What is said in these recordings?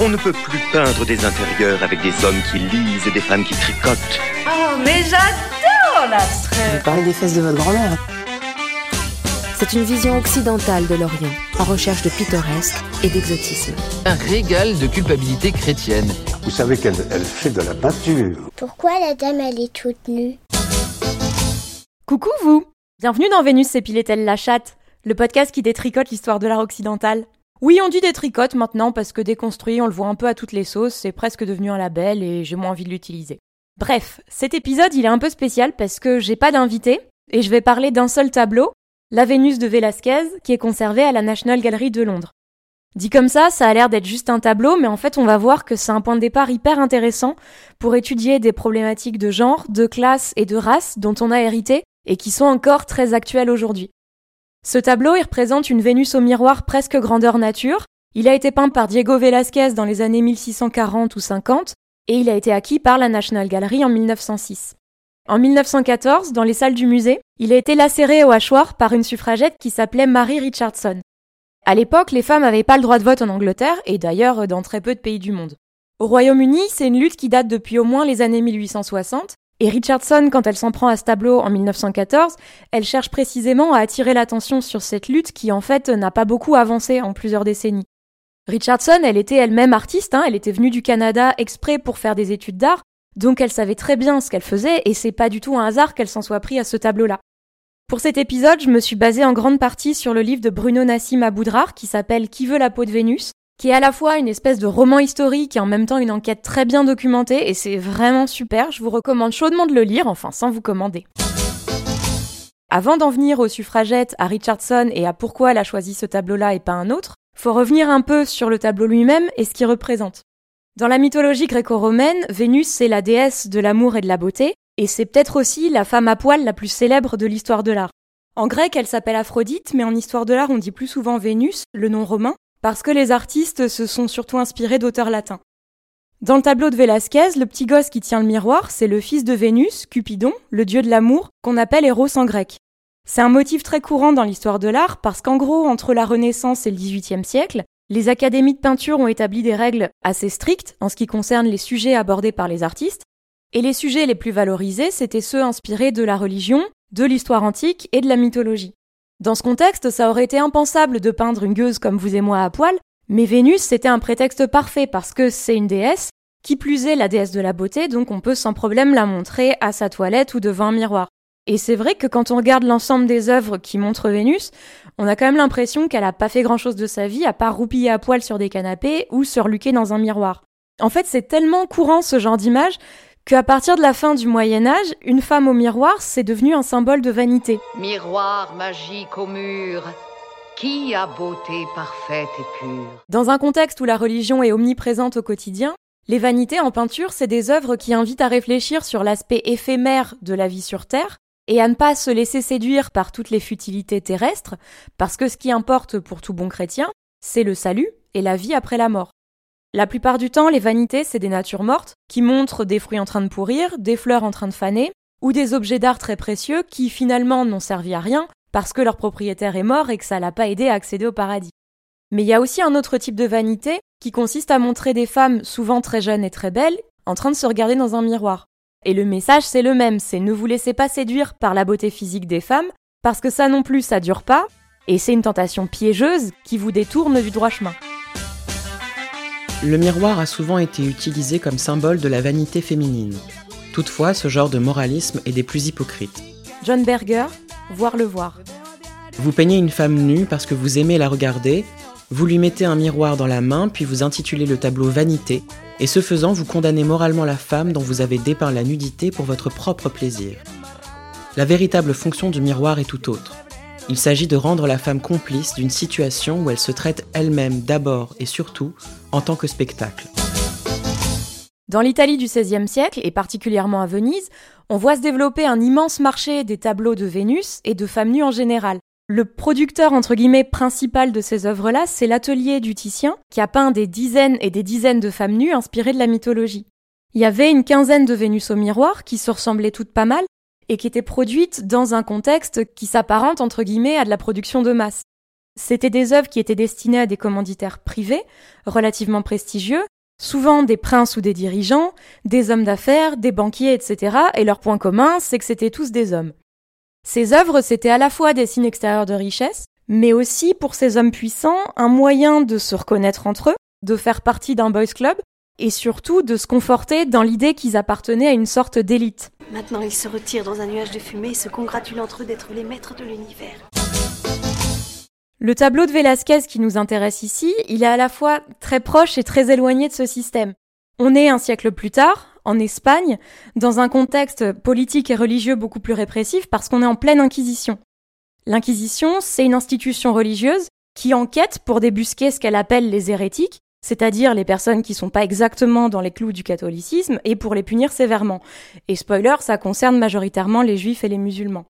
On ne peut plus peindre des intérieurs avec des hommes qui lisent et des femmes qui tricotent. Oh, mais j'adore l'abstrait Vous parlez des fesses de votre grand-mère. C'est une vision occidentale de l'Orient, en recherche de pittoresque et d'exotisme. Un régal de culpabilité chrétienne. Vous savez qu'elle elle fait de la peinture. Pourquoi la dame elle est toute nue? Coucou vous Bienvenue dans Vénus s'épilait-elle la chatte, le podcast qui détricote l'histoire de l'art occidental. Oui, on dit détricote maintenant parce que déconstruit, on le voit un peu à toutes les sauces, c'est presque devenu un label et j'ai moins envie de l'utiliser. Bref, cet épisode il est un peu spécial parce que j'ai pas d'invité et je vais parler d'un seul tableau, la Vénus de Velázquez, qui est conservée à la National Gallery de Londres. Dit comme ça, ça a l'air d'être juste un tableau, mais en fait on va voir que c'est un point de départ hyper intéressant pour étudier des problématiques de genre, de classe et de race dont on a hérité et qui sont encore très actuelles aujourd'hui. Ce tableau, il représente une Vénus au miroir presque grandeur nature. Il a été peint par Diego Velázquez dans les années 1640 ou 50 et il a été acquis par la National Gallery en 1906. En 1914, dans les salles du musée, il a été lacéré au hachoir par une suffragette qui s'appelait Mary Richardson. À l'époque, les femmes n'avaient pas le droit de vote en Angleterre et d'ailleurs dans très peu de pays du monde. Au Royaume-Uni, c'est une lutte qui date depuis au moins les années 1860 et Richardson, quand elle s'en prend à ce tableau en 1914, elle cherche précisément à attirer l'attention sur cette lutte qui en fait n'a pas beaucoup avancé en plusieurs décennies. Richardson, elle était elle-même artiste, hein, elle était venue du Canada exprès pour faire des études d'art, donc elle savait très bien ce qu'elle faisait et c'est pas du tout un hasard qu'elle s'en soit pris à ce tableau-là. Pour cet épisode, je me suis basée en grande partie sur le livre de Bruno Nassim Aboudrar qui s'appelle Qui veut la peau de Vénus, qui est à la fois une espèce de roman historique et en même temps une enquête très bien documentée et c'est vraiment super, je vous recommande chaudement de le lire, enfin sans vous commander. Avant d'en venir aux suffragettes, à Richardson et à pourquoi elle a choisi ce tableau-là et pas un autre, faut revenir un peu sur le tableau lui-même et ce qu'il représente. Dans la mythologie gréco-romaine, Vénus c'est la déesse de l'amour et de la beauté, et c'est peut-être aussi la femme à poil la plus célèbre de l'histoire de l'art. En grec, elle s'appelle Aphrodite, mais en histoire de l'art, on dit plus souvent Vénus, le nom romain, parce que les artistes se sont surtout inspirés d'auteurs latins. Dans le tableau de Velázquez, le petit gosse qui tient le miroir, c'est le fils de Vénus, Cupidon, le dieu de l'amour, qu'on appelle Eros en grec. C'est un motif très courant dans l'histoire de l'art parce qu'en gros, entre la Renaissance et le XVIIIe siècle, les académies de peinture ont établi des règles assez strictes en ce qui concerne les sujets abordés par les artistes, et les sujets les plus valorisés, c'était ceux inspirés de la religion, de l'histoire antique et de la mythologie. Dans ce contexte, ça aurait été impensable de peindre une gueuse comme vous et moi à poil, mais Vénus, c'était un prétexte parfait parce que c'est une déesse, qui plus est la déesse de la beauté, donc on peut sans problème la montrer à sa toilette ou devant un miroir. Et c'est vrai que quand on regarde l'ensemble des œuvres qui montrent Vénus, on a quand même l'impression qu'elle a pas fait grand chose de sa vie à part roupiller à poil sur des canapés ou se dans un miroir. En fait, c'est tellement courant ce genre d'image qu'à partir de la fin du Moyen Âge, une femme au miroir, c'est devenu un symbole de vanité. Miroir magique au mur, qui a beauté parfaite et pure Dans un contexte où la religion est omniprésente au quotidien, les vanités en peinture, c'est des œuvres qui invitent à réfléchir sur l'aspect éphémère de la vie sur Terre et à ne pas se laisser séduire par toutes les futilités terrestres, parce que ce qui importe pour tout bon chrétien, c'est le salut et la vie après la mort. La plupart du temps, les vanités, c'est des natures mortes qui montrent des fruits en train de pourrir, des fleurs en train de faner, ou des objets d'art très précieux qui finalement n'ont servi à rien parce que leur propriétaire est mort et que ça l'a pas aidé à accéder au paradis. Mais il y a aussi un autre type de vanité qui consiste à montrer des femmes souvent très jeunes et très belles en train de se regarder dans un miroir. Et le message c'est le même, c'est ne vous laissez pas séduire par la beauté physique des femmes, parce que ça non plus ça dure pas, et c'est une tentation piégeuse qui vous détourne du droit chemin. Le miroir a souvent été utilisé comme symbole de la vanité féminine. Toutefois, ce genre de moralisme est des plus hypocrites. John Berger, voir le voir. Vous peignez une femme nue parce que vous aimez la regarder, Vous lui mettez un miroir dans la main, puis vous intitulez le tableau Vanité, et ce faisant, vous condamnez moralement la femme dont vous avez dépeint la nudité pour votre propre plaisir. La véritable fonction du miroir est tout autre. Il s'agit de rendre la femme complice d'une situation où elle se traite elle-même d'abord et surtout en tant que spectacle. Dans l'Italie du XVIe siècle, et particulièrement à Venise, on voit se développer un immense marché des tableaux de Vénus et de femmes nues en général. Le producteur principal de ces œuvres-là, c'est l'atelier du Titien, qui a peint des dizaines et des dizaines de femmes nues inspirées de la mythologie. Il y avait une quinzaine de Vénus au miroir qui se ressemblaient toutes pas mal et qui étaient produites dans un contexte qui s'apparente entre guillemets à de la production de masse. C'était des œuvres qui étaient destinées à des commanditaires privés, relativement prestigieux, souvent des princes ou des dirigeants, des hommes d'affaires, des banquiers, etc. Et leur point commun, c'est que c'était tous des hommes. Ces œuvres, c'était à la fois des signes extérieurs de richesse, mais aussi pour ces hommes puissants, un moyen de se reconnaître entre eux, de faire partie d'un boys club, et surtout de se conforter dans l'idée qu'ils appartenaient à une sorte d'élite. Maintenant, ils se retirent dans un nuage de fumée et se congratulent entre eux d'être les maîtres de l'univers. Le tableau de Velázquez qui nous intéresse ici, il est à la fois très proche et très éloigné de ce système. On est un siècle plus tard, en Espagne, dans un contexte politique et religieux beaucoup plus répressif parce qu'on est en pleine Inquisition. L'Inquisition, c'est une institution religieuse qui enquête pour débusquer ce qu'elle appelle les hérétiques, c'est-à-dire les personnes qui sont pas exactement dans les clous du catholicisme, et pour les punir sévèrement. Et spoiler, ça concerne majoritairement les juifs et les musulmans.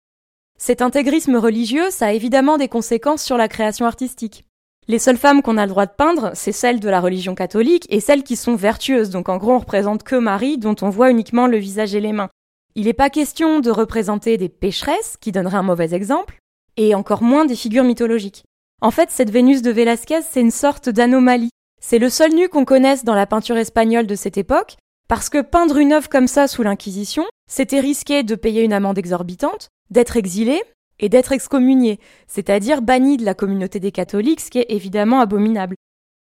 Cet intégrisme religieux, ça a évidemment des conséquences sur la création artistique. Les seules femmes qu'on a le droit de peindre, c'est celles de la religion catholique et celles qui sont vertueuses, donc en gros on représente que Marie dont on voit uniquement le visage et les mains. Il n'est pas question de représenter des pécheresses, qui donneraient un mauvais exemple, et encore moins des figures mythologiques. En fait, cette Vénus de Velázquez, c'est une sorte d'anomalie. C'est le seul nu qu'on connaisse dans la peinture espagnole de cette époque, parce que peindre une œuvre comme ça sous l'Inquisition, c'était risquer de payer une amende exorbitante, d'être exilé, et d'être excommunié, c'est-à-dire banni de la communauté des catholiques, ce qui est évidemment abominable.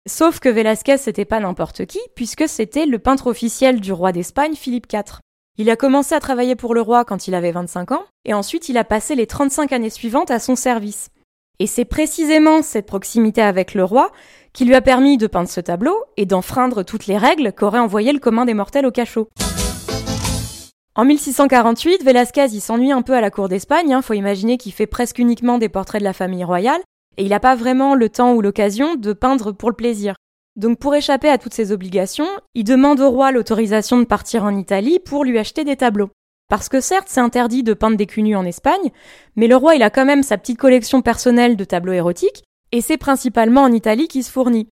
Sauf que Velázquez c'était pas n'importe qui, puisque c'était le peintre officiel du roi d'Espagne, Philippe IV. Il a commencé à travailler pour le roi quand il avait 25 ans, et ensuite il a passé les 35 années suivantes à son service. Et c'est précisément cette proximité avec le roi qui lui a permis de peindre ce tableau et d'enfreindre toutes les règles qu'aurait envoyé le commun des mortels au cachot. En 1648, Velázquez il s'ennuie un peu à la cour d'Espagne, hein, faut imaginer qu'il fait presque uniquement des portraits de la famille royale, et il n'a pas vraiment le temps ou l'occasion de peindre pour le plaisir. Donc pour échapper à toutes ces obligations, il demande au roi l'autorisation de partir en Italie pour lui acheter des tableaux. Parce que certes, c'est interdit de peindre des cunus en Espagne, mais le roi il a quand même sa petite collection personnelle de tableaux érotiques, et c'est principalement en Italie qu'il se fournit.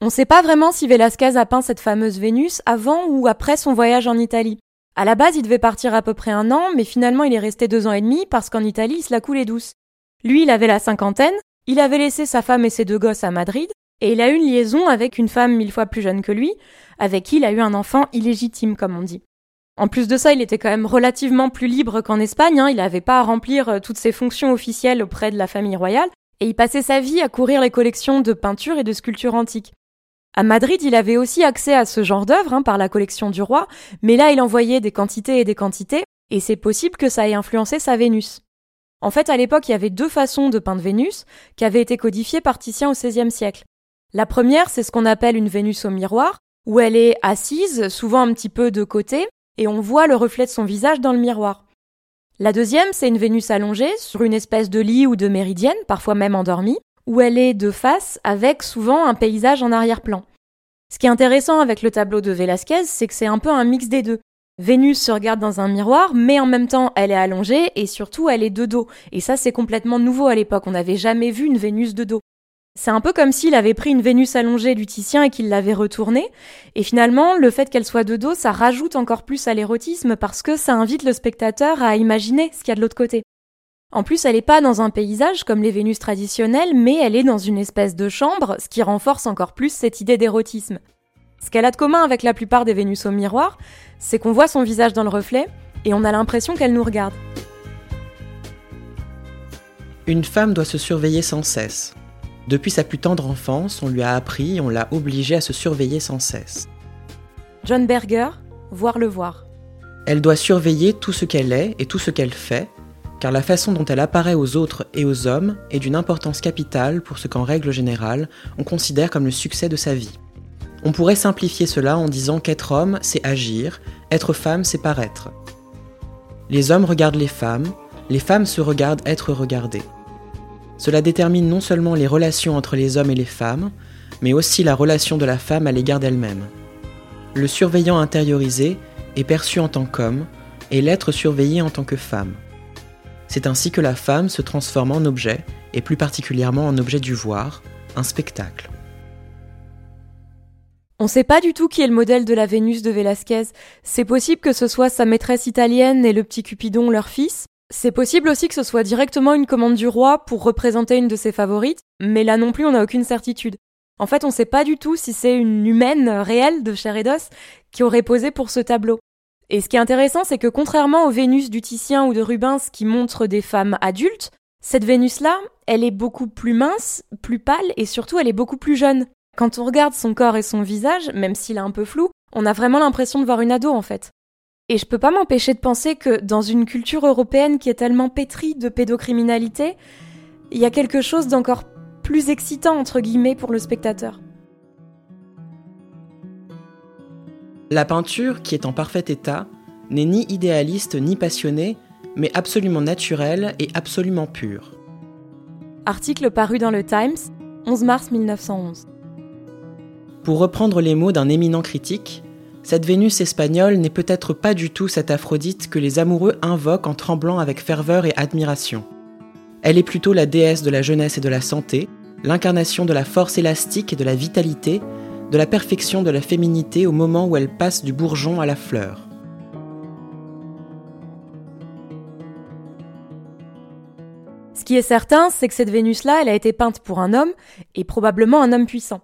On ne sait pas vraiment si Velázquez a peint cette fameuse Vénus avant ou après son voyage en Italie. À la base, il devait partir à peu près un an, mais finalement il est resté deux ans et demi parce qu'en Italie, il se la coulait douce. Lui, il avait la cinquantaine, il avait laissé sa femme et ses deux gosses à Madrid, et il a eu une liaison avec une femme mille fois plus jeune que lui, avec qui il a eu un enfant illégitime, comme on dit. En plus de ça, il était quand même relativement plus libre qu'en Espagne, hein. il n'avait pas à remplir euh, toutes ses fonctions officielles auprès de la famille royale, et il passait sa vie à courir les collections de peintures et de sculptures antiques. À Madrid, il avait aussi accès à ce genre d'œuvres hein, par la collection du roi, mais là il envoyait des quantités et des quantités, et c'est possible que ça ait influencé sa Vénus. En fait, à l'époque, il y avait deux façons de peindre Vénus qui avaient été codifiées par Titien au XVIe siècle. La première, c'est ce qu'on appelle une Vénus au miroir, où elle est assise, souvent un petit peu de côté, et on voit le reflet de son visage dans le miroir. La deuxième, c'est une Vénus allongée sur une espèce de lit ou de méridienne, parfois même endormie, où elle est de face avec souvent un paysage en arrière-plan. Ce qui est intéressant avec le tableau de Velázquez, c'est que c'est un peu un mix des deux. Vénus se regarde dans un miroir, mais en même temps elle est allongée et surtout elle est de dos. Et ça c'est complètement nouveau à l'époque, on n'avait jamais vu une Vénus de dos. C'est un peu comme s'il avait pris une Vénus allongée du Titien et qu'il l'avait retournée. Et finalement, le fait qu'elle soit de dos, ça rajoute encore plus à l'érotisme parce que ça invite le spectateur à imaginer ce qu'il y a de l'autre côté. En plus, elle n'est pas dans un paysage comme les Vénus traditionnelles, mais elle est dans une espèce de chambre, ce qui renforce encore plus cette idée d'érotisme. Ce qu'elle a de commun avec la plupart des Vénus au miroir, c'est qu'on voit son visage dans le reflet et on a l'impression qu'elle nous regarde. Une femme doit se surveiller sans cesse. Depuis sa plus tendre enfance, on lui a appris, on l'a obligée à se surveiller sans cesse. John Berger, voir le voir. Elle doit surveiller tout ce qu'elle est et tout ce qu'elle fait, car la façon dont elle apparaît aux autres et aux hommes est d'une importance capitale pour ce qu'en règle générale, on considère comme le succès de sa vie. On pourrait simplifier cela en disant qu'être homme, c'est agir, être femme, c'est paraître. Les hommes regardent les femmes, les femmes se regardent être regardées. Cela détermine non seulement les relations entre les hommes et les femmes, mais aussi la relation de la femme à l'égard d'elle-même. Le surveillant intériorisé est perçu en tant qu'homme et l'être surveillé en tant que femme. C'est ainsi que la femme se transforme en objet, et plus particulièrement en objet du voir, un spectacle. On ne sait pas du tout qui est le modèle de la Vénus de Velázquez. C'est possible que ce soit sa maîtresse italienne et le petit Cupidon, leur fils? C'est possible aussi que ce soit directement une commande du roi pour représenter une de ses favorites, mais là non plus on n'a aucune certitude. En fait, on ne sait pas du tout si c'est une humaine réelle de chair et d'os qui aurait posé pour ce tableau. Et ce qui est intéressant, c'est que contrairement aux Vénus du Titien ou de Rubens qui montrent des femmes adultes, cette Vénus-là, elle est beaucoup plus mince, plus pâle et surtout elle est beaucoup plus jeune. Quand on regarde son corps et son visage, même s'il est un peu flou, on a vraiment l'impression de voir une ado en fait. Et je peux pas m'empêcher de penser que dans une culture européenne qui est tellement pétrie de pédocriminalité, il y a quelque chose d'encore plus excitant entre guillemets pour le spectateur. La peinture, qui est en parfait état, n'est ni idéaliste ni passionnée, mais absolument naturelle et absolument pure. Article paru dans le Times, 11 mars 1911. Pour reprendre les mots d'un éminent critique, cette Vénus espagnole n'est peut-être pas du tout cette Aphrodite que les amoureux invoquent en tremblant avec ferveur et admiration. Elle est plutôt la déesse de la jeunesse et de la santé, l'incarnation de la force élastique et de la vitalité, de la perfection de la féminité au moment où elle passe du bourgeon à la fleur. Ce qui est certain, c'est que cette Vénus-là, elle a été peinte pour un homme, et probablement un homme puissant.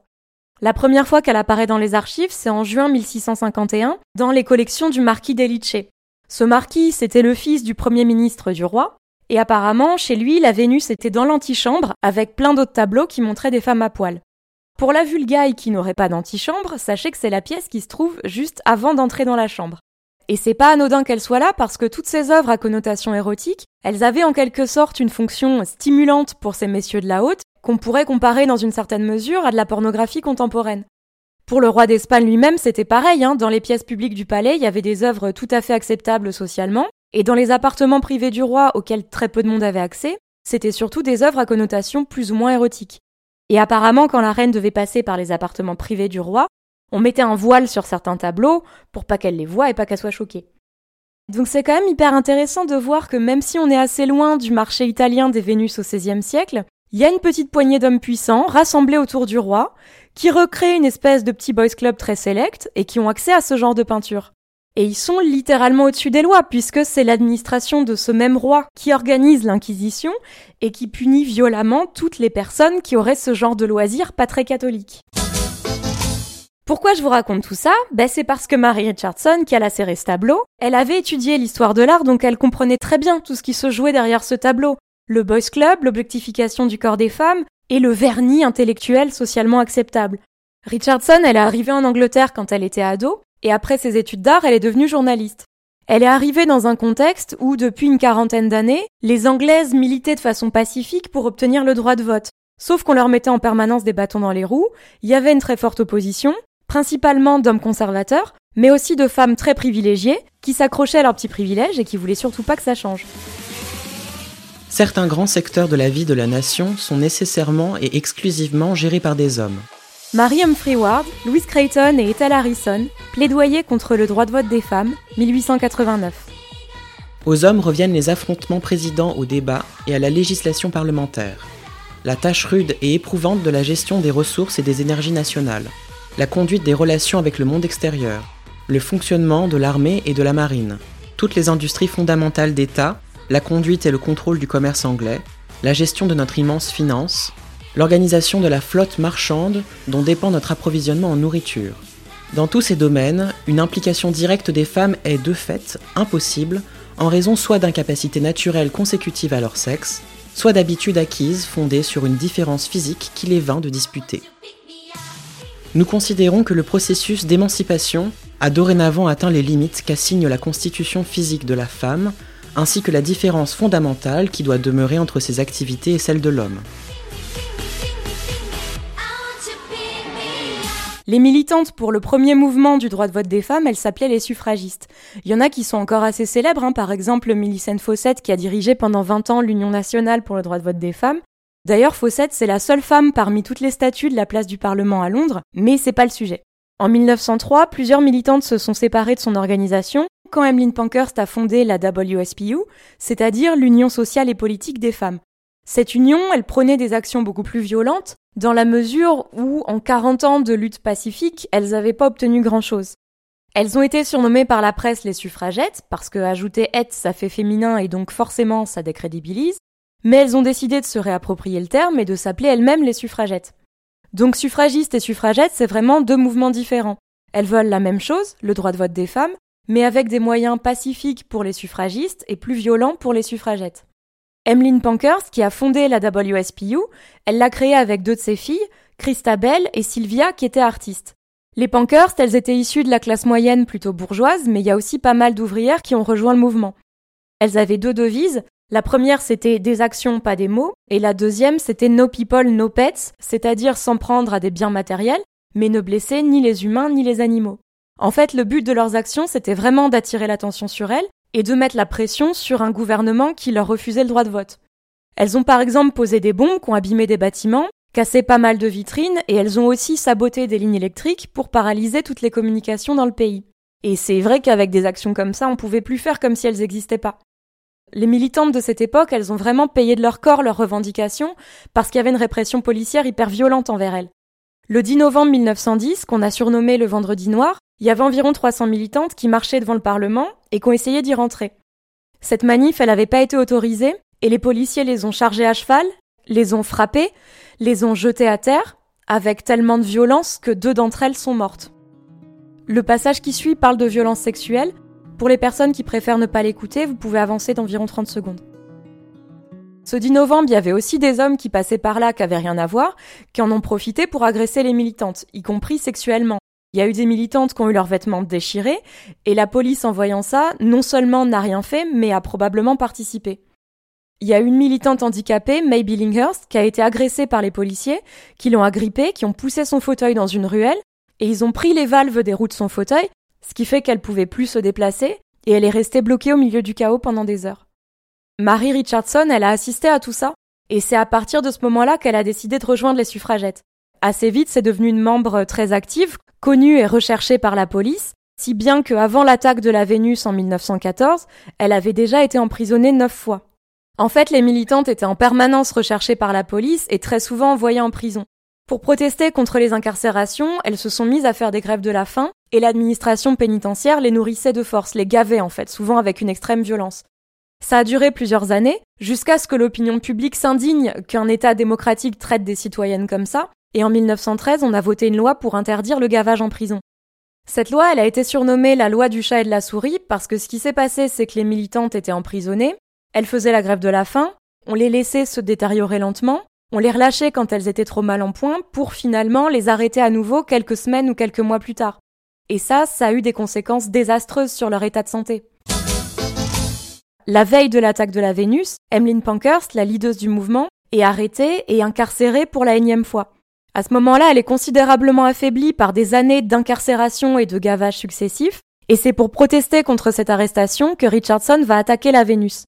La première fois qu'elle apparaît dans les archives, c'est en juin 1651, dans les collections du marquis d'Elice. Ce marquis, c'était le fils du premier ministre du roi, et apparemment, chez lui, la Vénus était dans l'antichambre, avec plein d'autres tableaux qui montraient des femmes à poil. Pour la vulgaille qui n'aurait pas d'antichambre, sachez que c'est la pièce qui se trouve juste avant d'entrer dans la chambre. Et c'est pas anodin qu'elle soit là parce que toutes ces œuvres à connotation érotique, elles avaient en quelque sorte une fonction stimulante pour ces messieurs de la haute, qu'on pourrait comparer dans une certaine mesure à de la pornographie contemporaine. Pour le roi d'Espagne lui-même, c'était pareil, hein. dans les pièces publiques du palais, il y avait des œuvres tout à fait acceptables socialement, et dans les appartements privés du roi auxquels très peu de monde avait accès, c'était surtout des œuvres à connotation plus ou moins érotique. Et apparemment, quand la reine devait passer par les appartements privés du roi, on mettait un voile sur certains tableaux pour pas qu'elle les voie et pas qu'elle soit choquée. Donc c'est quand même hyper intéressant de voir que même si on est assez loin du marché italien des Vénus au XVIe siècle, il y a une petite poignée d'hommes puissants rassemblés autour du roi qui recréent une espèce de petit boys club très sélect et qui ont accès à ce genre de peinture. Et ils sont littéralement au-dessus des lois, puisque c'est l'administration de ce même roi qui organise l'Inquisition et qui punit violemment toutes les personnes qui auraient ce genre de loisirs pas très catholiques. Pourquoi je vous raconte tout ça? Ben C'est parce que Mary Richardson, qui a lacéré ce tableau, elle avait étudié l'histoire de l'art, donc elle comprenait très bien tout ce qui se jouait derrière ce tableau. Le boys club, l'objectification du corps des femmes, et le vernis intellectuel socialement acceptable. Richardson, elle est arrivée en Angleterre quand elle était ado, et après ses études d'art, elle est devenue journaliste. Elle est arrivée dans un contexte où, depuis une quarantaine d'années, les Anglaises militaient de façon pacifique pour obtenir le droit de vote. Sauf qu'on leur mettait en permanence des bâtons dans les roues, il y avait une très forte opposition, principalement d'hommes conservateurs, mais aussi de femmes très privilégiées, qui s'accrochaient à leurs petits privilèges et qui voulaient surtout pas que ça change. Certains grands secteurs de la vie de la nation sont nécessairement et exclusivement gérés par des hommes. Marie Humphrey Ward, Louise Creighton et Ethel Harrison plaidoyaient contre le droit de vote des femmes, 1889. Aux hommes reviennent les affrontements présidents au débat et à la législation parlementaire, la tâche rude et éprouvante de la gestion des ressources et des énergies nationales, la conduite des relations avec le monde extérieur, le fonctionnement de l'armée et de la marine, toutes les industries fondamentales d'État, la conduite et le contrôle du commerce anglais, la gestion de notre immense finance, l'organisation de la flotte marchande dont dépend notre approvisionnement en nourriture. Dans tous ces domaines, une implication directe des femmes est de fait impossible en raison soit d'incapacités naturelles consécutives à leur sexe, soit d'habitudes acquises fondées sur une différence physique qu'il est vain de disputer. Nous considérons que le processus d'émancipation a dorénavant atteint les limites qu'assigne la constitution physique de la femme, ainsi que la différence fondamentale qui doit demeurer entre ses activités et celles de l'homme. Les militantes pour le premier mouvement du droit de vote des femmes, elles s'appelaient les suffragistes. Il y en a qui sont encore assez célèbres, hein. par exemple Millicent Fawcett qui a dirigé pendant 20 ans l'Union nationale pour le droit de vote des femmes. D'ailleurs, Fawcett, c'est la seule femme parmi toutes les statues de la place du Parlement à Londres, mais c'est pas le sujet. En 1903, plusieurs militantes se sont séparées de son organisation quand Emmeline Pankhurst a fondé la WSPU, c'est-à-dire l'Union sociale et politique des femmes. Cette union, elle prenait des actions beaucoup plus violentes, dans la mesure où, en 40 ans de lutte pacifique, elles n'avaient pas obtenu grand-chose. Elles ont été surnommées par la presse les suffragettes, parce que ajouter et ça fait féminin et donc forcément ça décrédibilise, mais elles ont décidé de se réapproprier le terme et de s'appeler elles-mêmes les suffragettes. Donc suffragistes et suffragettes, c'est vraiment deux mouvements différents. Elles veulent la même chose, le droit de vote des femmes, mais avec des moyens pacifiques pour les suffragistes et plus violents pour les suffragettes. Emmeline Pankhurst, qui a fondé la WSPU, elle l'a créée avec deux de ses filles, Christabel et Sylvia, qui étaient artistes. Les Pankhurst, elles étaient issues de la classe moyenne plutôt bourgeoise, mais il y a aussi pas mal d'ouvrières qui ont rejoint le mouvement. Elles avaient deux devises. La première, c'était des actions, pas des mots, et la deuxième, c'était no people, no pets, c'est-à-dire sans prendre à des biens matériels, mais ne blesser ni les humains ni les animaux. En fait, le but de leurs actions, c'était vraiment d'attirer l'attention sur elles et de mettre la pression sur un gouvernement qui leur refusait le droit de vote. Elles ont par exemple posé des bombes qui ont abîmé des bâtiments, cassé pas mal de vitrines et elles ont aussi saboté des lignes électriques pour paralyser toutes les communications dans le pays. Et c'est vrai qu'avec des actions comme ça, on pouvait plus faire comme si elles n'existaient pas. Les militantes de cette époque, elles ont vraiment payé de leur corps leurs revendications parce qu'il y avait une répression policière hyper violente envers elles. Le 10 novembre 1910, qu'on a surnommé le Vendredi Noir, il y avait environ 300 militantes qui marchaient devant le Parlement et qui ont essayé d'y rentrer. Cette manif, elle n'avait pas été autorisée et les policiers les ont chargées à cheval, les ont frappées, les ont jetées à terre, avec tellement de violence que deux d'entre elles sont mortes. Le passage qui suit parle de violence sexuelle. Pour les personnes qui préfèrent ne pas l'écouter, vous pouvez avancer d'environ 30 secondes. Ce 10 novembre, il y avait aussi des hommes qui passaient par là qui avaient rien à voir, qui en ont profité pour agresser les militantes, y compris sexuellement. Il y a eu des militantes qui ont eu leurs vêtements déchirés, et la police, en voyant ça, non seulement n'a rien fait, mais a probablement participé. Il y a une militante handicapée, May Billinghurst, qui a été agressée par les policiers, qui l'ont agrippée, qui ont poussé son fauteuil dans une ruelle, et ils ont pris les valves des roues de son fauteuil, ce qui fait qu'elle pouvait plus se déplacer, et elle est restée bloquée au milieu du chaos pendant des heures. Marie Richardson, elle a assisté à tout ça, et c'est à partir de ce moment-là qu'elle a décidé de rejoindre les suffragettes. Assez vite, c'est devenu une membre très active, connue et recherchée par la police, si bien qu'avant l'attaque de la Vénus en 1914, elle avait déjà été emprisonnée neuf fois. En fait, les militantes étaient en permanence recherchées par la police et très souvent envoyées en prison. Pour protester contre les incarcérations, elles se sont mises à faire des grèves de la faim, et l'administration pénitentiaire les nourrissait de force, les gavait en fait, souvent avec une extrême violence. Ça a duré plusieurs années, jusqu'à ce que l'opinion publique s'indigne qu'un État démocratique traite des citoyennes comme ça, et en 1913, on a voté une loi pour interdire le gavage en prison. Cette loi, elle a été surnommée la loi du chat et de la souris parce que ce qui s'est passé, c'est que les militantes étaient emprisonnées, elles faisaient la grève de la faim, on les laissait se détériorer lentement, on les relâchait quand elles étaient trop mal en point pour finalement les arrêter à nouveau quelques semaines ou quelques mois plus tard. Et ça, ça a eu des conséquences désastreuses sur leur état de santé. La veille de l'attaque de la Vénus, Emmeline Pankhurst, la leaduse du mouvement, est arrêtée et incarcérée pour la énième fois. À ce moment-là, elle est considérablement affaiblie par des années d'incarcération et de gavage successifs, et c'est pour protester contre cette arrestation que Richardson va attaquer la Vénus.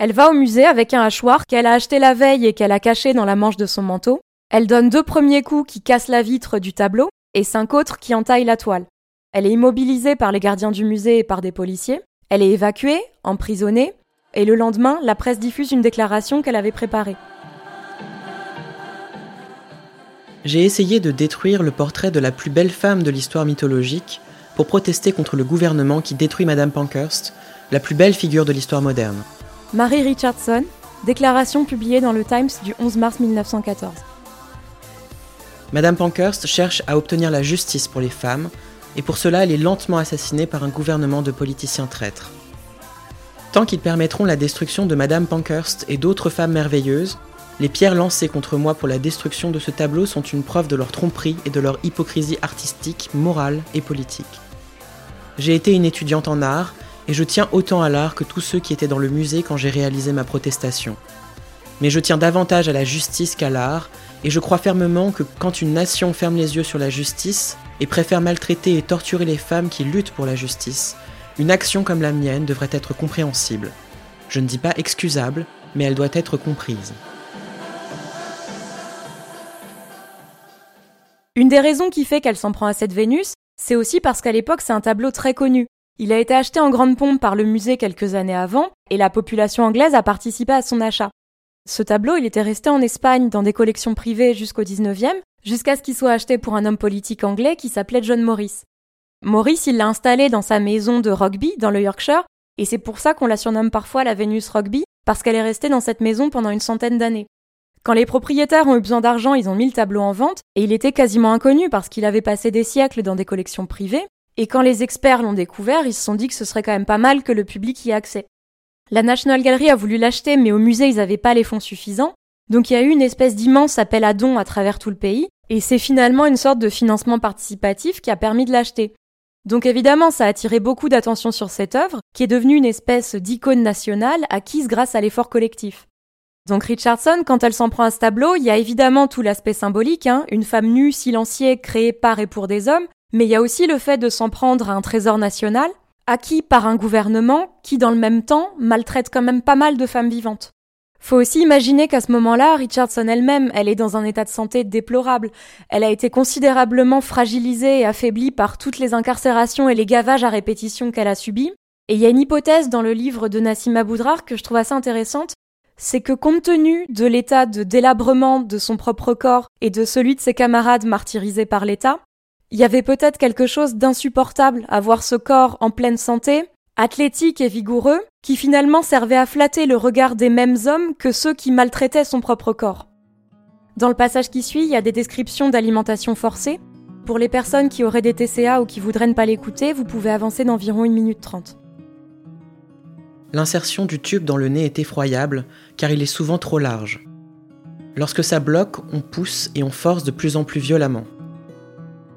Elle va au musée avec un hachoir qu'elle a acheté la veille et qu'elle a caché dans la manche de son manteau. Elle donne deux premiers coups qui cassent la vitre du tableau et cinq autres qui entaillent la toile. Elle est immobilisée par les gardiens du musée et par des policiers. Elle est évacuée, emprisonnée, et le lendemain, la presse diffuse une déclaration qu'elle avait préparée. J'ai essayé de détruire le portrait de la plus belle femme de l'histoire mythologique pour protester contre le gouvernement qui détruit Madame Pankhurst, la plus belle figure de l'histoire moderne. Marie Richardson, déclaration publiée dans le Times du 11 mars 1914. Madame Pankhurst cherche à obtenir la justice pour les femmes, et pour cela elle est lentement assassinée par un gouvernement de politiciens traîtres. Tant qu'ils permettront la destruction de Madame Pankhurst et d'autres femmes merveilleuses, les pierres lancées contre moi pour la destruction de ce tableau sont une preuve de leur tromperie et de leur hypocrisie artistique, morale et politique. J'ai été une étudiante en art et je tiens autant à l'art que tous ceux qui étaient dans le musée quand j'ai réalisé ma protestation. Mais je tiens davantage à la justice qu'à l'art, et je crois fermement que quand une nation ferme les yeux sur la justice et préfère maltraiter et torturer les femmes qui luttent pour la justice, une action comme la mienne devrait être compréhensible. Je ne dis pas excusable, mais elle doit être comprise. Une des raisons qui fait qu'elle s'en prend à cette Vénus, c'est aussi parce qu'à l'époque c'est un tableau très connu. Il a été acheté en grande pompe par le musée quelques années avant, et la population anglaise a participé à son achat. Ce tableau, il était resté en Espagne dans des collections privées jusqu'au 19e, jusqu'à ce qu'il soit acheté pour un homme politique anglais qui s'appelait John Morris. Morris, il l'a installé dans sa maison de Rugby, dans le Yorkshire, et c'est pour ça qu'on la surnomme parfois la Vénus Rugby, parce qu'elle est restée dans cette maison pendant une centaine d'années. Quand les propriétaires ont eu besoin d'argent, ils ont mis le tableau en vente, et il était quasiment inconnu parce qu'il avait passé des siècles dans des collections privées, et quand les experts l'ont découvert, ils se sont dit que ce serait quand même pas mal que le public y ait accès. La National Gallery a voulu l'acheter, mais au musée, ils n'avaient pas les fonds suffisants. Donc il y a eu une espèce d'immense appel à dons à travers tout le pays, et c'est finalement une sorte de financement participatif qui a permis de l'acheter. Donc évidemment, ça a attiré beaucoup d'attention sur cette œuvre, qui est devenue une espèce d'icône nationale acquise grâce à l'effort collectif. Donc Richardson, quand elle s'en prend à ce tableau, il y a évidemment tout l'aspect symbolique, hein, une femme nue, silenciée, créée par et pour des hommes, mais il y a aussi le fait de s'en prendre à un trésor national, acquis par un gouvernement qui, dans le même temps, maltraite quand même pas mal de femmes vivantes. Faut aussi imaginer qu'à ce moment-là, Richardson elle-même, elle est dans un état de santé déplorable. Elle a été considérablement fragilisée et affaiblie par toutes les incarcérations et les gavages à répétition qu'elle a subis. Et il y a une hypothèse dans le livre de Nassim Aboudrar que je trouve assez intéressante, c'est que compte tenu de l'état de délabrement de son propre corps et de celui de ses camarades martyrisés par l'État, il y avait peut-être quelque chose d'insupportable à voir ce corps en pleine santé, athlétique et vigoureux, qui finalement servait à flatter le regard des mêmes hommes que ceux qui maltraitaient son propre corps. Dans le passage qui suit, il y a des descriptions d'alimentation forcée. Pour les personnes qui auraient des TCA ou qui voudraient ne pas l'écouter, vous pouvez avancer d'environ 1 minute 30. L'insertion du tube dans le nez est effroyable car il est souvent trop large. Lorsque ça bloque, on pousse et on force de plus en plus violemment.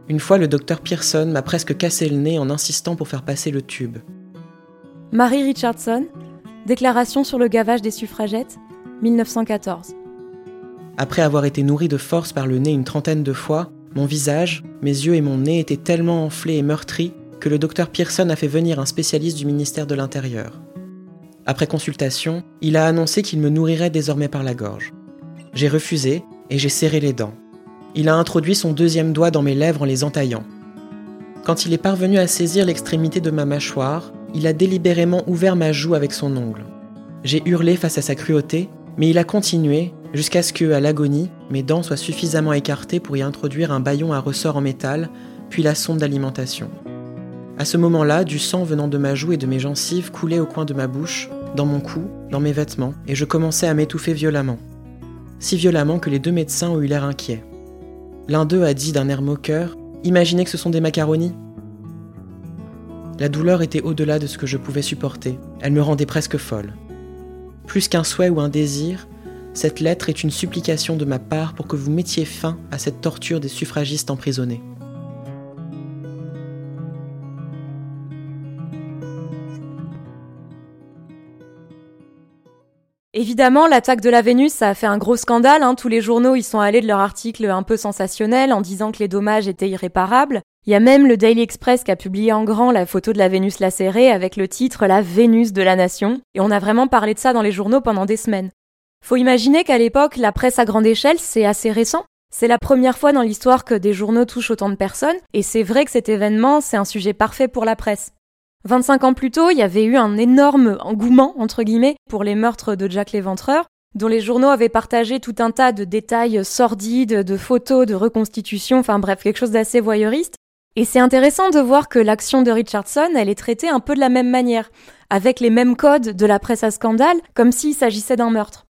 Une fois, le docteur Pearson m'a presque cassé le nez en insistant pour faire passer le tube. Marie Richardson, Déclaration sur le gavage des suffragettes, 1914. Après avoir été nourri de force par le nez une trentaine de fois, mon visage, mes yeux et mon nez étaient tellement enflés et meurtris que le docteur Pearson a fait venir un spécialiste du ministère de l'Intérieur. Après consultation, il a annoncé qu'il me nourrirait désormais par la gorge. J'ai refusé et j'ai serré les dents. Il a introduit son deuxième doigt dans mes lèvres en les entaillant. Quand il est parvenu à saisir l'extrémité de ma mâchoire, il a délibérément ouvert ma joue avec son ongle. J'ai hurlé face à sa cruauté, mais il a continué jusqu'à ce que, à l'agonie, mes dents soient suffisamment écartées pour y introduire un baillon à ressort en métal, puis la sonde d'alimentation. À ce moment-là, du sang venant de ma joue et de mes gencives coulait au coin de ma bouche, dans mon cou, dans mes vêtements, et je commençais à m'étouffer violemment. Si violemment que les deux médecins ont eu l'air inquiets. L'un d'eux a dit d'un air moqueur Imaginez que ce sont des macaronis La douleur était au-delà de ce que je pouvais supporter. Elle me rendait presque folle. Plus qu'un souhait ou un désir, cette lettre est une supplication de ma part pour que vous mettiez fin à cette torture des suffragistes emprisonnés. Évidemment, l'attaque de la Vénus, ça a fait un gros scandale. Hein. Tous les journaux y sont allés de leur article un peu sensationnel en disant que les dommages étaient irréparables. Il y a même le Daily Express qui a publié en grand la photo de la Vénus lacérée avec le titre La Vénus de la Nation. Et on a vraiment parlé de ça dans les journaux pendant des semaines. Faut imaginer qu'à l'époque, la presse à grande échelle, c'est assez récent. C'est la première fois dans l'histoire que des journaux touchent autant de personnes, et c'est vrai que cet événement, c'est un sujet parfait pour la presse. 25 ans plus tôt, il y avait eu un énorme engouement, entre guillemets, pour les meurtres de Jack l'Éventreur, dont les journaux avaient partagé tout un tas de détails sordides, de photos, de reconstitutions, enfin bref, quelque chose d'assez voyeuriste. Et c'est intéressant de voir que l'action de Richardson, elle est traitée un peu de la même manière, avec les mêmes codes de la presse à scandale, comme s'il s'agissait d'un meurtre.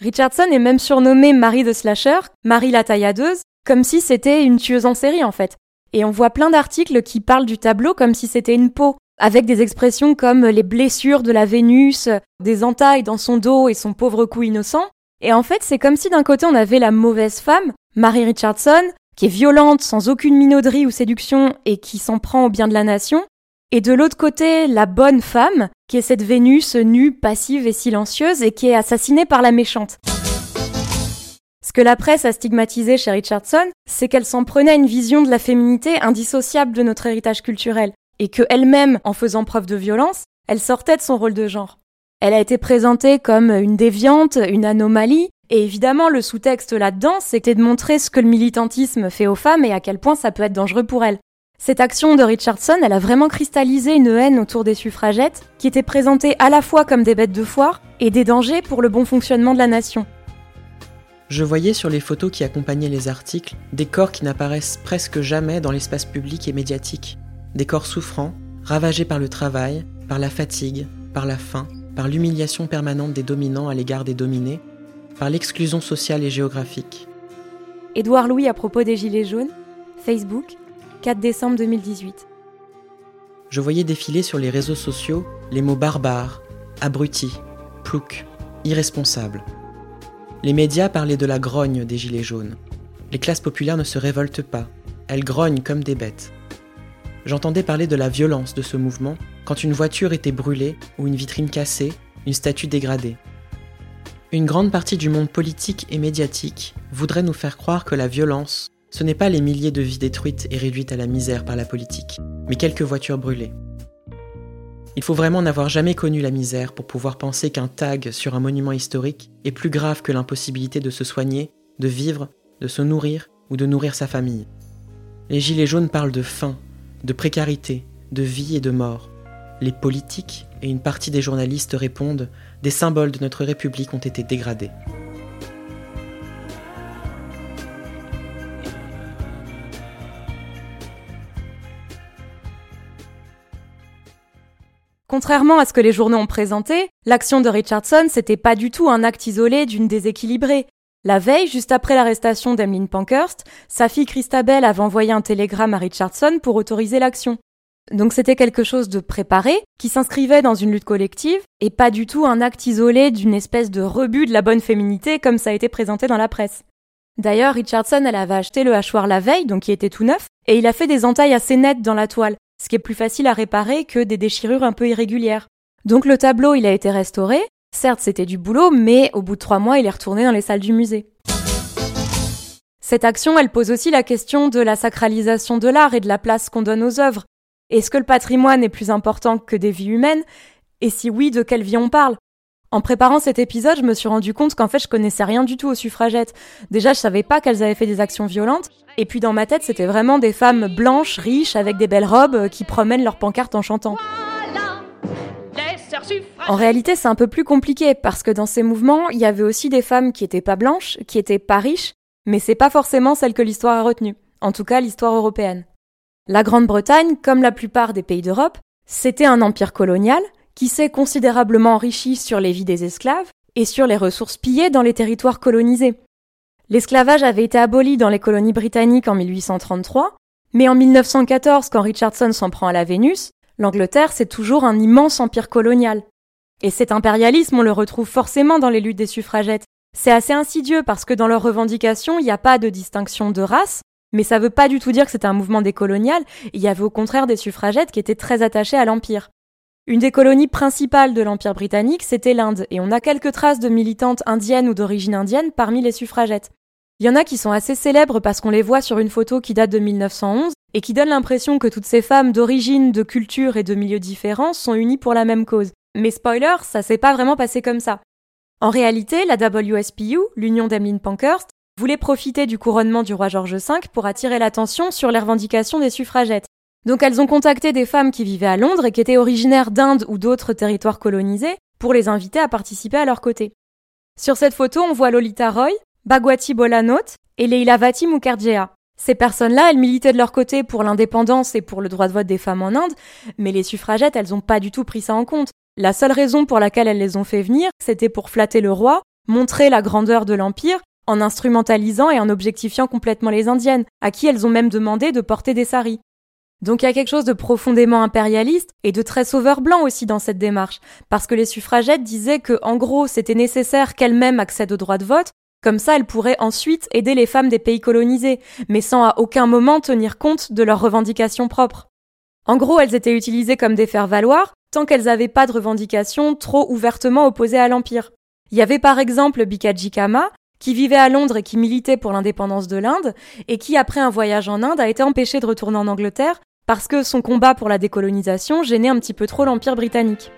Richardson est même surnommée Marie de Slasher, Marie la tailladeuse, comme si c'était une tueuse en série en fait. Et on voit plein d'articles qui parlent du tableau comme si c'était une peau, avec des expressions comme les blessures de la Vénus, des entailles dans son dos et son pauvre cou innocent. Et en fait, c'est comme si d'un côté on avait la mauvaise femme, Mary Richardson, qui est violente, sans aucune minauderie ou séduction et qui s'en prend au bien de la nation, et de l'autre côté la bonne femme, qui est cette Vénus nue, passive et silencieuse, et qui est assassinée par la méchante. Ce que la presse a stigmatisé chez Richardson, c'est qu'elle s'en prenait à une vision de la féminité indissociable de notre héritage culturel, et que elle-même, en faisant preuve de violence, elle sortait de son rôle de genre. Elle a été présentée comme une déviante, une anomalie, et évidemment le sous-texte là-dedans, c'était de montrer ce que le militantisme fait aux femmes et à quel point ça peut être dangereux pour elles. Cette action de Richardson, elle a vraiment cristallisé une haine autour des suffragettes, qui étaient présentées à la fois comme des bêtes de foire et des dangers pour le bon fonctionnement de la nation. Je voyais sur les photos qui accompagnaient les articles des corps qui n'apparaissent presque jamais dans l'espace public et médiatique. Des corps souffrants, ravagés par le travail, par la fatigue, par la faim, par l'humiliation permanente des dominants à l'égard des dominés, par l'exclusion sociale et géographique. Édouard Louis à propos des Gilets jaunes, Facebook, 4 décembre 2018. Je voyais défiler sur les réseaux sociaux les mots barbares, abruti, plouc, irresponsable. Les médias parlaient de la grogne des Gilets jaunes. Les classes populaires ne se révoltent pas, elles grognent comme des bêtes. J'entendais parler de la violence de ce mouvement quand une voiture était brûlée ou une vitrine cassée, une statue dégradée. Une grande partie du monde politique et médiatique voudrait nous faire croire que la violence, ce n'est pas les milliers de vies détruites et réduites à la misère par la politique, mais quelques voitures brûlées. Il faut vraiment n'avoir jamais connu la misère pour pouvoir penser qu'un tag sur un monument historique est plus grave que l'impossibilité de se soigner, de vivre, de se nourrir ou de nourrir sa famille. Les Gilets jaunes parlent de faim, de précarité, de vie et de mort. Les politiques et une partie des journalistes répondent des symboles de notre République ont été dégradés. Contrairement à ce que les journaux ont présenté, l'action de Richardson, c'était pas du tout un acte isolé d'une déséquilibrée. La veille, juste après l'arrestation d'Emmeline Pankhurst, sa fille Christabel avait envoyé un télégramme à Richardson pour autoriser l'action. Donc c'était quelque chose de préparé, qui s'inscrivait dans une lutte collective, et pas du tout un acte isolé d'une espèce de rebut de la bonne féminité comme ça a été présenté dans la presse. D'ailleurs, Richardson, elle avait acheté le hachoir la veille, donc qui était tout neuf, et il a fait des entailles assez nettes dans la toile, ce qui est plus facile à réparer que des déchirures un peu irrégulières. Donc le tableau, il a été restauré. Certes, c'était du boulot, mais au bout de trois mois, il est retourné dans les salles du musée. Cette action, elle pose aussi la question de la sacralisation de l'art et de la place qu'on donne aux œuvres. Est-ce que le patrimoine est plus important que des vies humaines? Et si oui, de quelle vie on parle? En préparant cet épisode, je me suis rendu compte qu'en fait, je connaissais rien du tout aux suffragettes. Déjà, je savais pas qu'elles avaient fait des actions violentes. Et puis, dans ma tête, c'était vraiment des femmes blanches, riches, avec des belles robes, euh, qui promènent leurs pancartes en chantant. En réalité, c'est un peu plus compliqué parce que dans ces mouvements, il y avait aussi des femmes qui étaient pas blanches, qui étaient pas riches, mais c'est pas forcément celle que l'histoire a retenue. En tout cas, l'histoire européenne. La Grande-Bretagne, comme la plupart des pays d'Europe, c'était un empire colonial qui s'est considérablement enrichi sur les vies des esclaves et sur les ressources pillées dans les territoires colonisés. L'esclavage avait été aboli dans les colonies britanniques en 1833, mais en 1914, quand Richardson s'en prend à la Vénus, l'Angleterre, c'est toujours un immense empire colonial. Et cet impérialisme, on le retrouve forcément dans les luttes des suffragettes. C'est assez insidieux parce que dans leurs revendications, il n'y a pas de distinction de race, mais ça veut pas du tout dire que c'est un mouvement décolonial, il y avait au contraire des suffragettes qui étaient très attachées à l'Empire. Une des colonies principales de l'Empire britannique, c'était l'Inde, et on a quelques traces de militantes indiennes ou d'origine indienne parmi les suffragettes. Il y en a qui sont assez célèbres parce qu'on les voit sur une photo qui date de 1911 et qui donne l'impression que toutes ces femmes d'origine, de culture et de milieux différents sont unies pour la même cause. Mais spoiler, ça s'est pas vraiment passé comme ça. En réalité, la WSPU, l'Union d'Emmeline Pankhurst, voulait profiter du couronnement du roi George V pour attirer l'attention sur les revendications des suffragettes. Donc elles ont contacté des femmes qui vivaient à Londres et qui étaient originaires d'Inde ou d'autres territoires colonisés pour les inviter à participer à leur côté. Sur cette photo, on voit Lolita Roy, Bhagwati Bolanot et Leila Vati Mukherjee. Ces personnes-là, elles militaient de leur côté pour l'indépendance et pour le droit de vote des femmes en Inde, mais les suffragettes, elles n'ont pas du tout pris ça en compte. La seule raison pour laquelle elles les ont fait venir, c'était pour flatter le roi, montrer la grandeur de l'Empire, en instrumentalisant et en objectifiant complètement les Indiennes, à qui elles ont même demandé de porter des saris. Donc il y a quelque chose de profondément impérialiste et de très sauveur blanc aussi dans cette démarche, parce que les suffragettes disaient que, en gros, c'était nécessaire qu'elles-mêmes accèdent au droit de vote, comme ça elles pourraient ensuite aider les femmes des pays colonisés, mais sans à aucun moment tenir compte de leurs revendications propres. En gros, elles étaient utilisées comme des faire-valoir tant qu'elles n'avaient pas de revendications trop ouvertement opposées à l'Empire. Il y avait par exemple Bikaji Kama, qui vivait à Londres et qui militait pour l'indépendance de l'Inde, et qui, après un voyage en Inde, a été empêché de retourner en Angleterre parce que son combat pour la décolonisation gênait un petit peu trop l'Empire britannique.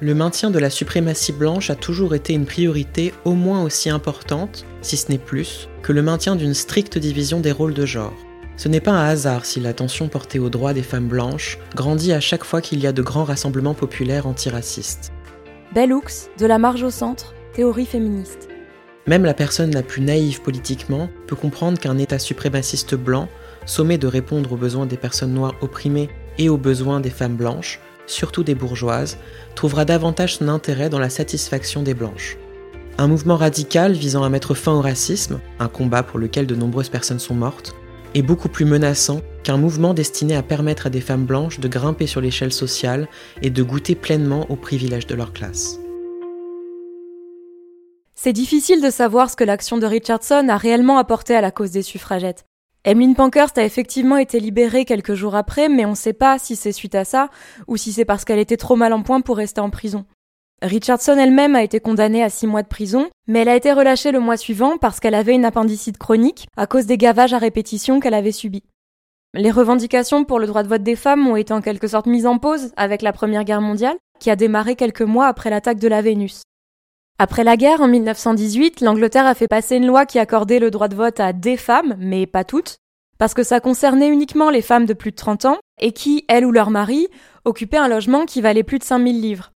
Le maintien de la suprématie blanche a toujours été une priorité au moins aussi importante, si ce n'est plus, que le maintien d'une stricte division des rôles de genre. Ce n'est pas un hasard si l'attention portée aux droits des femmes blanches grandit à chaque fois qu'il y a de grands rassemblements populaires antiracistes. Bell Hooks, de la marge au centre, théorie féministe. Même la personne la plus naïve politiquement peut comprendre qu'un État suprémaciste blanc, sommé de répondre aux besoins des personnes noires opprimées et aux besoins des femmes blanches, surtout des bourgeoises, trouvera davantage son intérêt dans la satisfaction des blanches. Un mouvement radical visant à mettre fin au racisme, un combat pour lequel de nombreuses personnes sont mortes, est beaucoup plus menaçant qu'un mouvement destiné à permettre à des femmes blanches de grimper sur l'échelle sociale et de goûter pleinement aux privilèges de leur classe. C'est difficile de savoir ce que l'action de Richardson a réellement apporté à la cause des suffragettes. Emmeline Pankhurst a effectivement été libérée quelques jours après, mais on ne sait pas si c'est suite à ça ou si c'est parce qu'elle était trop mal en point pour rester en prison. Richardson elle-même a été condamnée à six mois de prison, mais elle a été relâchée le mois suivant parce qu'elle avait une appendicite chronique à cause des gavages à répétition qu'elle avait subis. Les revendications pour le droit de vote des femmes ont été en quelque sorte mises en pause avec la Première Guerre mondiale, qui a démarré quelques mois après l'attaque de la Vénus. Après la guerre, en 1918, l'Angleterre a fait passer une loi qui accordait le droit de vote à des femmes, mais pas toutes, parce que ça concernait uniquement les femmes de plus de 30 ans et qui, elles ou leur mari, occupaient un logement qui valait plus de 5000 livres.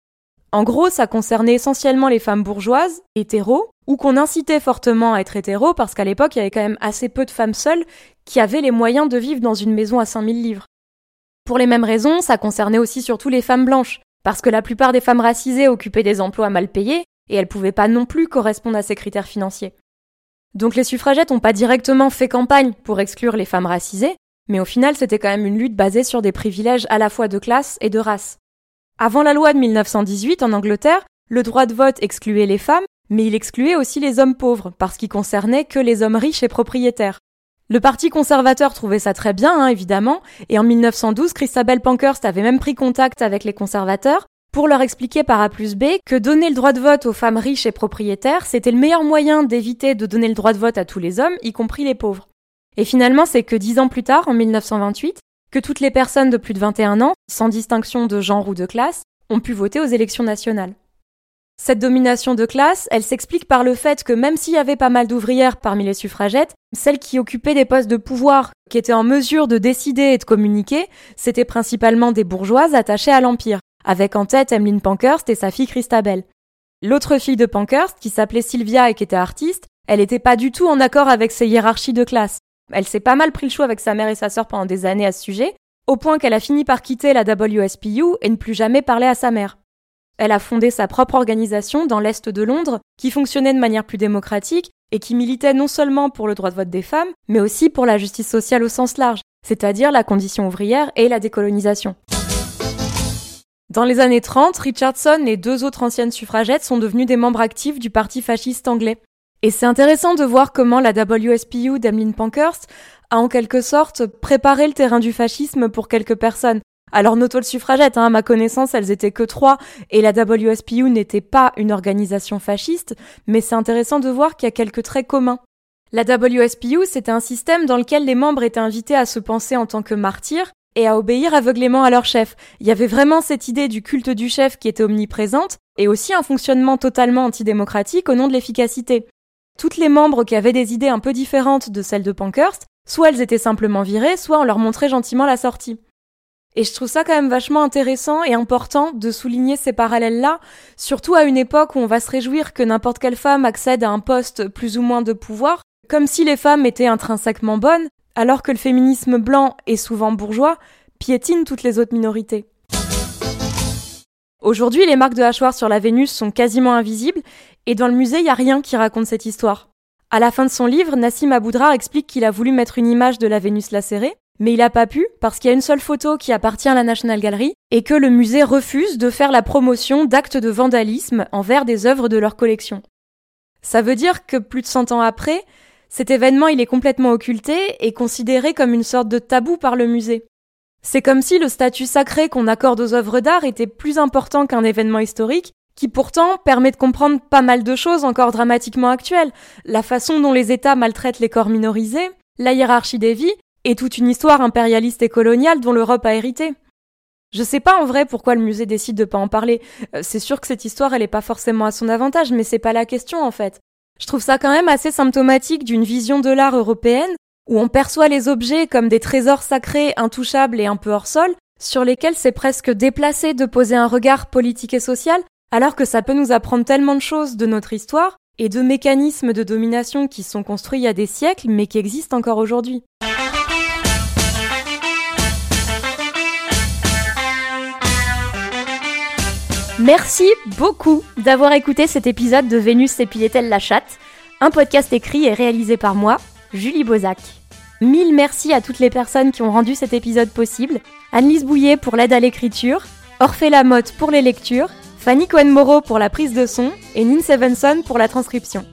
En gros, ça concernait essentiellement les femmes bourgeoises, hétéros, ou qu'on incitait fortement à être hétéros parce qu'à l'époque, il y avait quand même assez peu de femmes seules qui avaient les moyens de vivre dans une maison à 5000 livres. Pour les mêmes raisons, ça concernait aussi surtout les femmes blanches, parce que la plupart des femmes racisées occupaient des emplois mal payés et elles pouvaient pas non plus correspondre à ces critères financiers. Donc les suffragettes n'ont pas directement fait campagne pour exclure les femmes racisées, mais au final c'était quand même une lutte basée sur des privilèges à la fois de classe et de race. Avant la loi de 1918 en Angleterre, le droit de vote excluait les femmes, mais il excluait aussi les hommes pauvres, parce qu'il concernait que les hommes riches et propriétaires. Le Parti conservateur trouvait ça très bien, hein, évidemment, et en 1912, Christabel Pankhurst avait même pris contact avec les conservateurs pour leur expliquer par A plus B que donner le droit de vote aux femmes riches et propriétaires, c'était le meilleur moyen d'éviter de donner le droit de vote à tous les hommes, y compris les pauvres. Et finalement, c'est que dix ans plus tard, en 1928, que toutes les personnes de plus de 21 ans, sans distinction de genre ou de classe, ont pu voter aux élections nationales. Cette domination de classe, elle s'explique par le fait que même s'il y avait pas mal d'ouvrières parmi les suffragettes, celles qui occupaient des postes de pouvoir, qui étaient en mesure de décider et de communiquer, c'était principalement des bourgeoises attachées à l'Empire, avec en tête Emmeline Pankhurst et sa fille Christabel. L'autre fille de Pankhurst, qui s'appelait Sylvia et qui était artiste, elle n'était pas du tout en accord avec ces hiérarchies de classe. Elle s'est pas mal pris le choix avec sa mère et sa sœur pendant des années à ce sujet, au point qu'elle a fini par quitter la WSPU et ne plus jamais parler à sa mère. Elle a fondé sa propre organisation dans l'Est de Londres, qui fonctionnait de manière plus démocratique et qui militait non seulement pour le droit de vote des femmes, mais aussi pour la justice sociale au sens large, c'est-à-dire la condition ouvrière et la décolonisation. Dans les années 30, Richardson et deux autres anciennes suffragettes sont devenues des membres actifs du parti fasciste anglais. Et c'est intéressant de voir comment la WSPU d'Emmeline Pankhurst a en quelque sorte préparé le terrain du fascisme pour quelques personnes. Alors notons le suffragette, hein, à ma connaissance, elles étaient que trois, et la WSPU n'était pas une organisation fasciste, mais c'est intéressant de voir qu'il y a quelques traits communs. La WSPU, c'était un système dans lequel les membres étaient invités à se penser en tant que martyrs, et à obéir aveuglément à leur chef. Il y avait vraiment cette idée du culte du chef qui était omniprésente, et aussi un fonctionnement totalement antidémocratique au nom de l'efficacité. Toutes les membres qui avaient des idées un peu différentes de celles de Pankhurst, soit elles étaient simplement virées, soit on leur montrait gentiment la sortie. Et je trouve ça quand même vachement intéressant et important de souligner ces parallèles-là, surtout à une époque où on va se réjouir que n'importe quelle femme accède à un poste plus ou moins de pouvoir, comme si les femmes étaient intrinsèquement bonnes, alors que le féminisme blanc et souvent bourgeois piétine toutes les autres minorités. Aujourd'hui, les marques de hachoir sur la Vénus sont quasiment invisibles, et dans le musée, il n'y a rien qui raconte cette histoire. À la fin de son livre, Nassim Aboudrar explique qu'il a voulu mettre une image de la Vénus lacérée, mais il n'a pas pu parce qu'il y a une seule photo qui appartient à la National Gallery et que le musée refuse de faire la promotion d'actes de vandalisme envers des œuvres de leur collection. Ça veut dire que plus de 100 ans après, cet événement il est complètement occulté et considéré comme une sorte de tabou par le musée. C'est comme si le statut sacré qu'on accorde aux œuvres d'art était plus important qu'un événement historique qui pourtant permet de comprendre pas mal de choses encore dramatiquement actuelles. La façon dont les États maltraitent les corps minorisés, la hiérarchie des vies, et toute une histoire impérialiste et coloniale dont l'Europe a hérité. Je sais pas en vrai pourquoi le musée décide de pas en parler. Euh, c'est sûr que cette histoire elle est pas forcément à son avantage, mais c'est pas la question en fait. Je trouve ça quand même assez symptomatique d'une vision de l'art européenne où on perçoit les objets comme des trésors sacrés, intouchables et un peu hors sol, sur lesquels c'est presque déplacé de poser un regard politique et social, alors que ça peut nous apprendre tellement de choses de notre histoire et de mécanismes de domination qui sont construits il y a des siècles mais qui existent encore aujourd'hui. Merci beaucoup d'avoir écouté cet épisode de Vénus s'épilait-elle la chatte, un podcast écrit et réalisé par moi, Julie Bozac. Mille merci à toutes les personnes qui ont rendu cet épisode possible. Annelise Bouillet pour l'aide à l'écriture, Orphée Lamotte pour les lectures, Fanny Cohen-Moreau pour la prise de son et Nin Sevenson pour la transcription.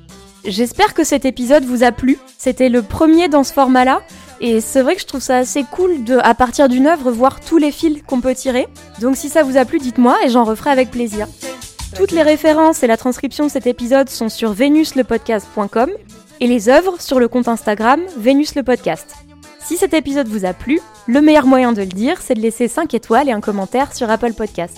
J'espère que cet épisode vous a plu. C'était le premier dans ce format-là. Et c'est vrai que je trouve ça assez cool de, à partir d'une œuvre, voir tous les fils qu'on peut tirer. Donc si ça vous a plu, dites-moi et j'en referai avec plaisir. Toutes les références et la transcription de cet épisode sont sur venuslepodcast.com et les œuvres sur le compte Instagram Vénus le podcast. Si cet épisode vous a plu, le meilleur moyen de le dire, c'est de laisser 5 étoiles et un commentaire sur Apple Podcast.